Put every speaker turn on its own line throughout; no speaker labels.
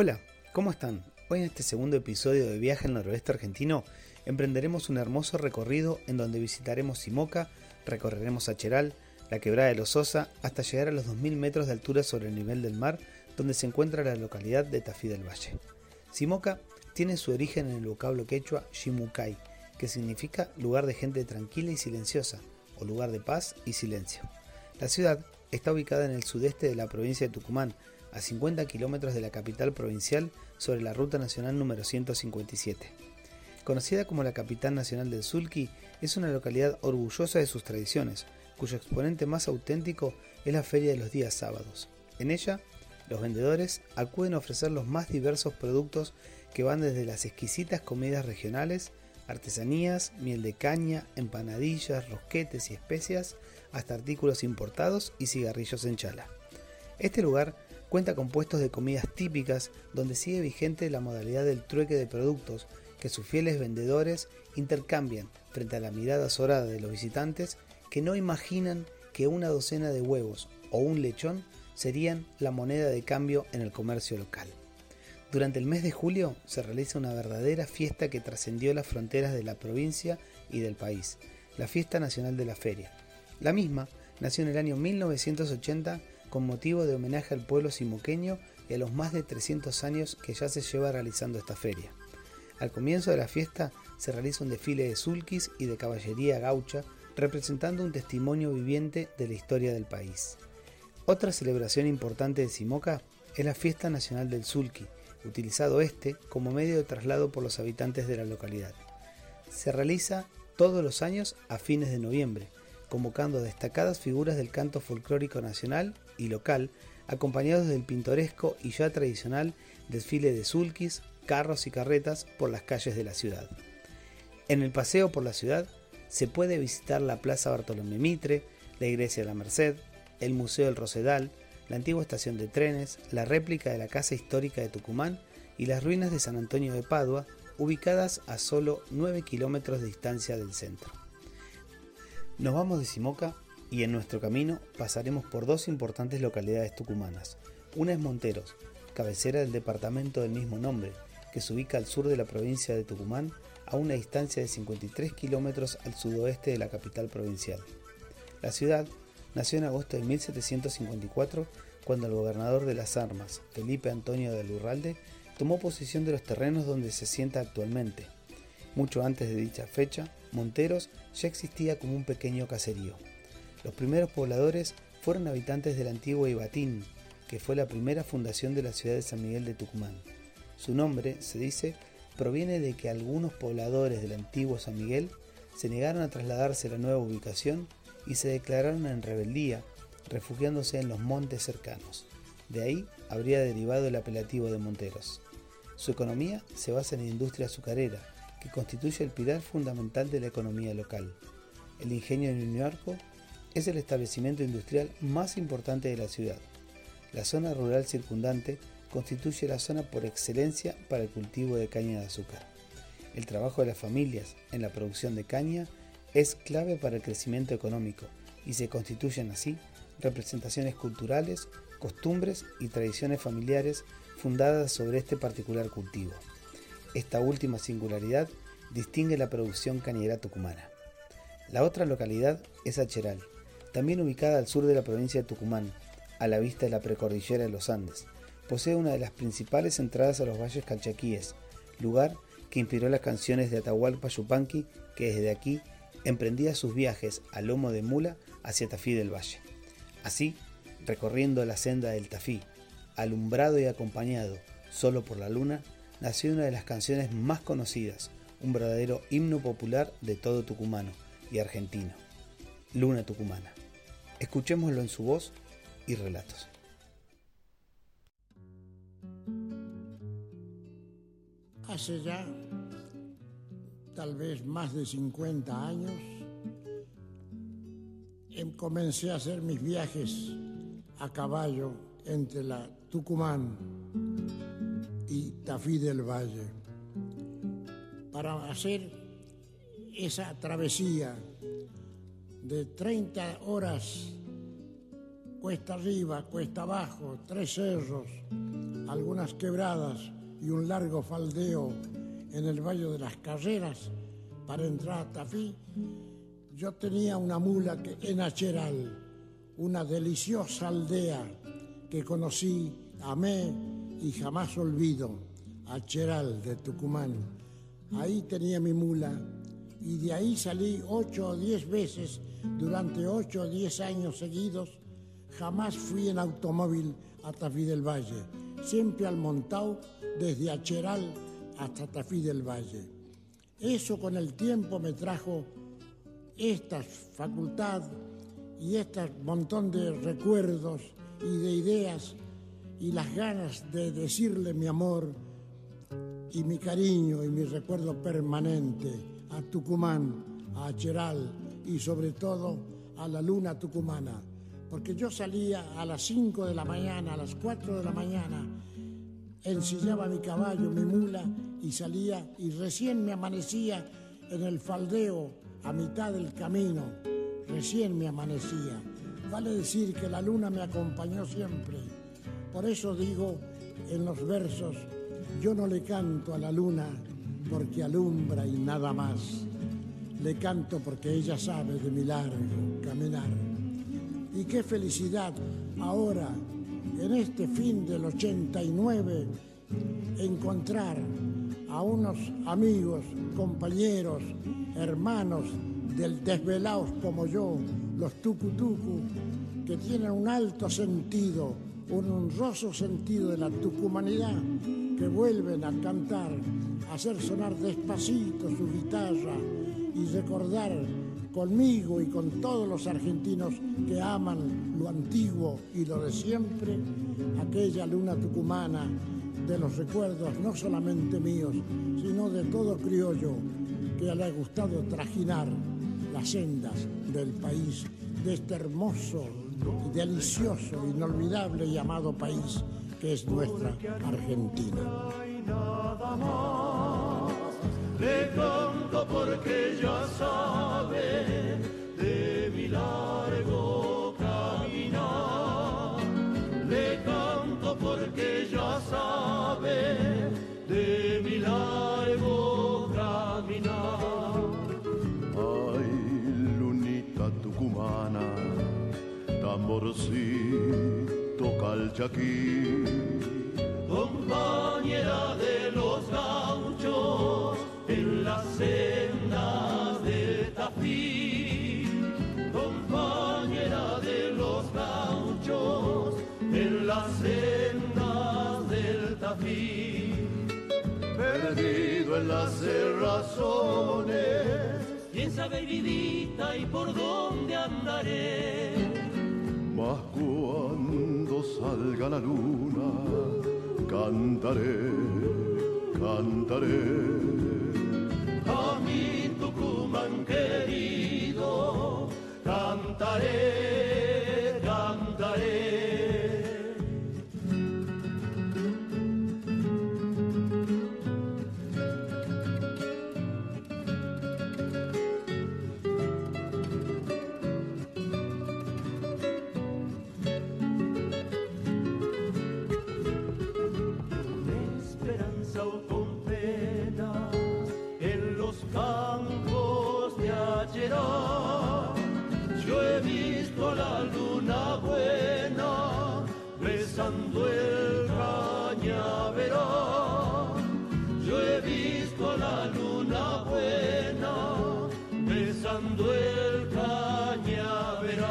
Hola, ¿cómo están? Hoy en este segundo episodio de Viaje al Noroeste Argentino emprenderemos un hermoso recorrido en donde visitaremos Simoca, recorreremos Acheral, la quebrada de los Sosa, hasta llegar a los 2.000 metros de altura sobre el nivel del mar, donde se encuentra la localidad de Tafí del Valle. Simoca tiene su origen en el vocablo quechua Shimukai, que significa lugar de gente tranquila y silenciosa, o lugar de paz y silencio. La ciudad está ubicada en el sudeste de la provincia de Tucumán, a 50 kilómetros de la capital provincial sobre la Ruta Nacional número 157. Conocida como la capital nacional del Sulki, es una localidad orgullosa de sus tradiciones, cuyo exponente más auténtico es la feria de los días sábados. En ella, los vendedores acuden a ofrecer los más diversos productos que van desde las exquisitas comidas regionales, artesanías, miel de caña, empanadillas, rosquetes y especias, hasta artículos importados y cigarrillos en chala. Este lugar cuenta con puestos de comidas típicas donde sigue vigente la modalidad del trueque de productos que sus fieles vendedores intercambian frente a la mirada azorada de los visitantes que no imaginan que una docena de huevos o un lechón serían la moneda de cambio en el comercio local. Durante el mes de julio se realiza una verdadera fiesta que trascendió las fronteras de la provincia y del país, la Fiesta Nacional de la Feria. La misma nació en el año 1980 con motivo de homenaje al pueblo simoqueño y a los más de 300 años que ya se lleva realizando esta feria. Al comienzo de la fiesta se realiza un desfile de sulquis y de caballería gaucha representando un testimonio viviente de la historia del país. Otra celebración importante de Simoca es la Fiesta Nacional del Sulqui, utilizado este como medio de traslado por los habitantes de la localidad. Se realiza todos los años a fines de noviembre, convocando destacadas figuras del canto folclórico nacional y local, acompañados del pintoresco y ya tradicional desfile de sulquis, carros y carretas por las calles de la ciudad. En el paseo por la ciudad se puede visitar la Plaza Bartolomé Mitre, la Iglesia de la Merced, el Museo del Rosedal, la antigua estación de trenes, la réplica de la Casa Histórica de Tucumán y las ruinas de San Antonio de Padua, ubicadas a solo 9 kilómetros de distancia del centro. Nos vamos de Simoca y en nuestro camino pasaremos por dos importantes localidades tucumanas. Una es Monteros, cabecera del departamento del mismo nombre, que se ubica al sur de la provincia de Tucumán, a una distancia de 53 kilómetros al sudoeste de la capital provincial. La ciudad nació en agosto de 1754, cuando el gobernador de las armas, Felipe Antonio de Lurralde, tomó posesión de los terrenos donde se sienta actualmente. Mucho antes de dicha fecha, Monteros ya existía como un pequeño caserío. Los primeros pobladores fueron habitantes del antiguo Ibatín, que fue la primera fundación de la ciudad de San Miguel de Tucumán. Su nombre, se dice, proviene de que algunos pobladores del antiguo San Miguel se negaron a trasladarse a la nueva ubicación y se declararon en rebeldía, refugiándose en los montes cercanos. De ahí habría derivado el apelativo de Monteros. Su economía se basa en la industria azucarera, que constituye el pilar fundamental de la economía local. El ingenio de Ñuñoarco es el establecimiento industrial más importante de la ciudad. La zona rural circundante constituye la zona por excelencia para el cultivo de caña de azúcar. El trabajo de las familias en la producción de caña es clave para el crecimiento económico y se constituyen así representaciones culturales, costumbres y tradiciones familiares fundadas sobre este particular cultivo. Esta última singularidad distingue la producción cañera tucumana. La otra localidad es Acheral, también ubicada al sur de la provincia de Tucumán, a la vista de la precordillera de los Andes. Posee una de las principales entradas a los valles calchaquíes, lugar que inspiró las canciones de Atahualpa Yupanqui, que desde aquí emprendía sus viajes a lomo de mula hacia Tafí del Valle. Así, recorriendo la senda del Tafí, alumbrado y acompañado solo por la luna, nació una de las canciones más conocidas, un verdadero himno popular de todo tucumano y argentino, Luna Tucumana. Escuchémoslo en su voz y relatos.
Hace ya tal vez más de 50 años, em, comencé a hacer mis viajes a caballo entre la Tucumán y Tafí del Valle para hacer esa travesía de 30 horas cuesta arriba, cuesta abajo, tres cerros, algunas quebradas y un largo faldeo en el Valle de las Carreras para entrar a Tafí, yo tenía una mula que, en Acheral, una deliciosa aldea que conocí, amé y jamás olvido, Acheral de Tucumán. Ahí tenía mi mula y de ahí salí ocho o diez veces durante ocho o diez años seguidos. Jamás fui en automóvil a Tafí del Valle, siempre al montado desde Acheral hasta Tafí del Valle. Eso con el tiempo me trajo esta facultad y este montón de recuerdos y de ideas y las ganas de decirle mi amor y mi cariño y mi recuerdo permanente a Tucumán, a Acheral y sobre todo a la luna tucumana. Porque yo salía a las 5 de la mañana, a las 4 de la mañana, ensillaba mi caballo, mi mula y salía y recién me amanecía en el faldeo a mitad del camino, recién me amanecía. Vale decir que la luna me acompañó siempre. Por eso digo en los versos, yo no le canto a la luna porque alumbra y nada más. Le canto porque ella sabe de mi largo caminar. Y qué felicidad ahora, en este fin del 89, encontrar a unos amigos, compañeros, hermanos del desvelados como yo, los tucutucu, que tienen un alto sentido, un honroso sentido de la tucumanidad, que vuelven a cantar, a hacer sonar despacito su guitarra y recordar conmigo y con todos los argentinos que aman lo antiguo y lo de siempre, aquella luna tucumana de los recuerdos no solamente míos, sino de todo criollo que le ha gustado trajinar las sendas del país, de este hermoso, delicioso, inolvidable y amado país que es nuestra Argentina.
Porque ya sabe de mi largo caminar. Le canto porque ya sabe de mi largo caminar.
Ay, lunita tucumana, tamborcito calchaquí.
Compañera de sendas de Tafí. Compañera de los gauchos en las sendas del Tafí.
Perdido en las cerrazones,
¿Quién sabe, vidita, y por dónde andaré?
mas cuando salga la luna, cantaré, cantaré.
Querido, cantaré, el cañaveral. Yo he visto la luna buena besando el cañaveral.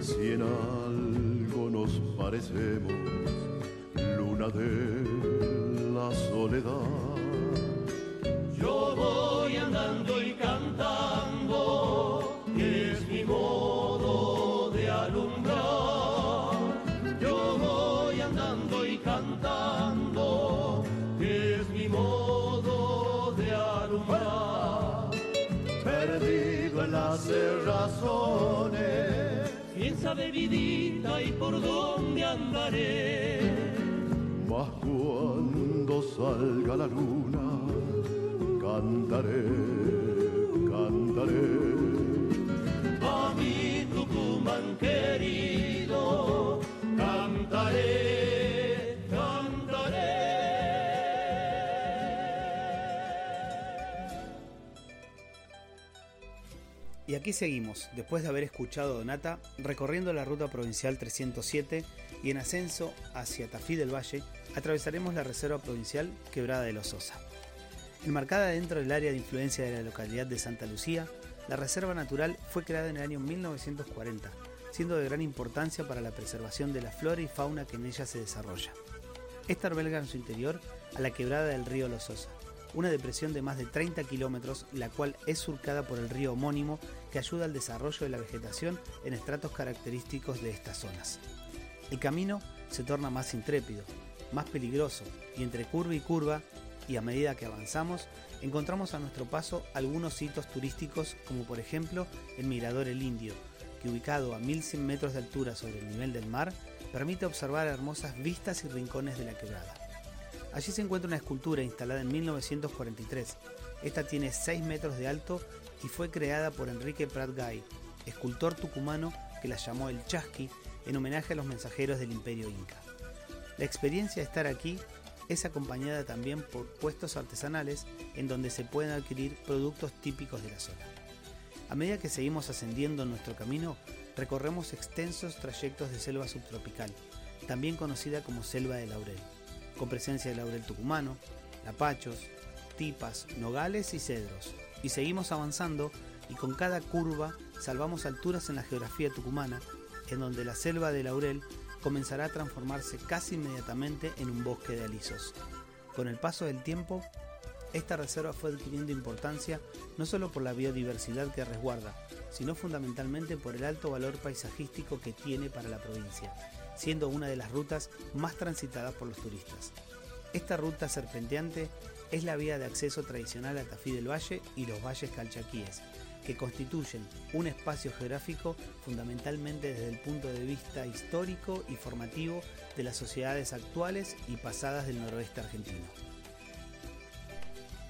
Si en algo nos parecemos, luna de la soledad.
Yo voy andando y cantando, que es mi modo de alumbrar.
Cerrazones,
¿Quién sabe, vidita, y por dónde andaré?
mas cuando salga la luna, cantaré, cantaré.
Aquí seguimos, después de haber escuchado Donata, recorriendo la ruta provincial 307 y en ascenso hacia Tafí del Valle, atravesaremos la reserva provincial Quebrada de los Sosa. Enmarcada dentro del área de influencia de la localidad de Santa Lucía, la reserva natural fue creada en el año 1940, siendo de gran importancia para la preservación de la flora y fauna que en ella se desarrolla. Esta alberga en su interior a la quebrada del río Los una depresión de más de 30 kilómetros, la cual es surcada por el río homónimo que ayuda al desarrollo de la vegetación en estratos característicos de estas zonas. El camino se torna más intrépido, más peligroso, y entre curva y curva, y a medida que avanzamos, encontramos a nuestro paso algunos sitios turísticos como por ejemplo el Mirador El Indio, que ubicado a 1100 metros de altura sobre el nivel del mar, permite observar hermosas vistas y rincones de la quebrada. Allí se encuentra una escultura instalada en 1943. Esta tiene 6 metros de alto y fue creada por Enrique Prat Gay, escultor tucumano que la llamó el Chasqui en homenaje a los mensajeros del imperio inca. La experiencia de estar aquí es acompañada también por puestos artesanales en donde se pueden adquirir productos típicos de la zona. A medida que seguimos ascendiendo en nuestro camino, recorremos extensos trayectos de selva subtropical, también conocida como selva de laurel con presencia de laurel tucumano, lapachos, tipas, nogales y cedros. Y seguimos avanzando y con cada curva salvamos alturas en la geografía tucumana, en donde la selva de laurel comenzará a transformarse casi inmediatamente en un bosque de alisos. Con el paso del tiempo, esta reserva fue adquiriendo importancia no solo por la biodiversidad que resguarda, sino fundamentalmente por el alto valor paisajístico que tiene para la provincia siendo una de las rutas más transitadas por los turistas. Esta ruta serpenteante es la vía de acceso tradicional a Tafí del Valle y los valles calchaquíes, que constituyen un espacio geográfico fundamentalmente desde el punto de vista histórico y formativo de las sociedades actuales y pasadas del noroeste argentino.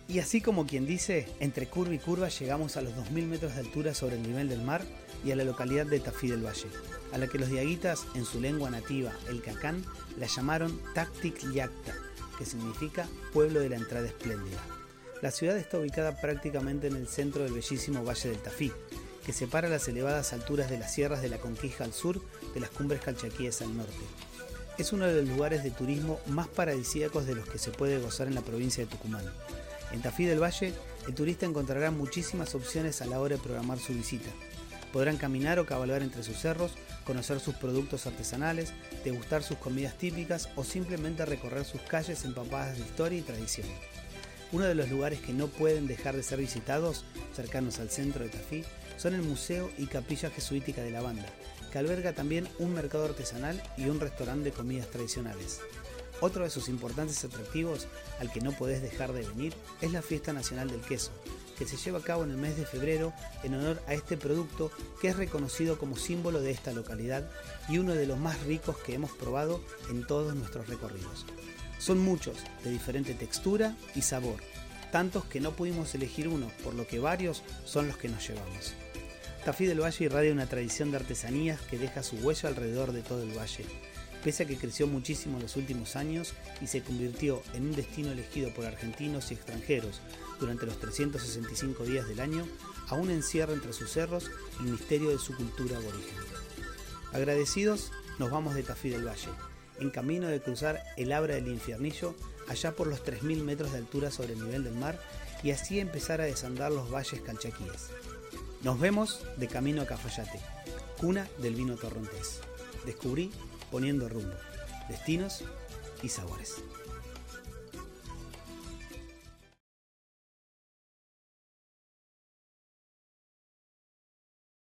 Y así como quien dice, entre curva y curva llegamos a los 2.000 metros de altura sobre el nivel del mar y a la localidad de Tafí del Valle, a la que los diaguitas, en su lengua nativa, el cacán, la llamaron Tactic Yacta, que significa pueblo de la entrada espléndida. La ciudad está ubicada prácticamente en el centro del bellísimo Valle del Tafí, que separa las elevadas alturas de las sierras de la Conquija al sur de las cumbres calchaquíes al norte. Es uno de los lugares de turismo más paradisíacos de los que se puede gozar en la provincia de Tucumán. En Tafí del Valle, el turista encontrará muchísimas opciones a la hora de programar su visita. Podrán caminar o cabalgar entre sus cerros, conocer sus productos artesanales, degustar sus comidas típicas o simplemente recorrer sus calles empapadas de historia y tradición. Uno de los lugares que no pueden dejar de ser visitados, cercanos al centro de Tafí, son el Museo y Capilla Jesuítica de la Banda, que alberga también un mercado artesanal y un restaurante de comidas tradicionales. Otro de sus importantes atractivos, al que no podés dejar de venir, es la Fiesta Nacional del Queso, que se lleva a cabo en el mes de febrero en honor a este producto que es reconocido como símbolo de esta localidad y uno de los más ricos que hemos probado en todos nuestros recorridos. Son muchos, de diferente textura y sabor, tantos que no pudimos elegir uno, por lo que varios son los que nos llevamos. Tafí del Valle irradia una tradición de artesanías que deja su huella alrededor de todo el valle Pese a que creció muchísimo en los últimos años y se convirtió en un destino elegido por argentinos y extranjeros durante los 365 días del año, aún encierra entre sus cerros el misterio de su cultura aborigen. Agradecidos, nos vamos de Tafí del Valle, en camino de cruzar el Abra del Infiernillo allá por los 3.000 metros de altura sobre el nivel del mar y así empezar a desandar los valles calchaquíes. Nos vemos de camino a Cafayate, cuna del vino torrontés. Descubrí poniendo rumbo, destinos y sabores.